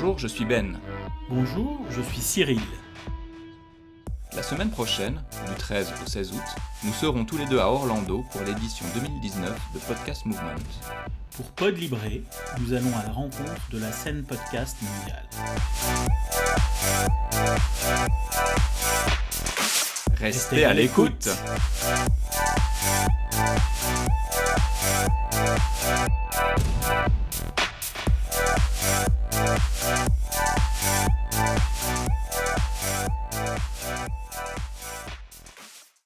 Bonjour, je suis Ben. Bonjour, je suis Cyril. La semaine prochaine, du 13 au 16 août, nous serons tous les deux à Orlando pour l'édition 2019 de Podcast Movement. Pour Pod Libre, nous allons à la rencontre de la scène podcast mondiale. Restez à l'écoute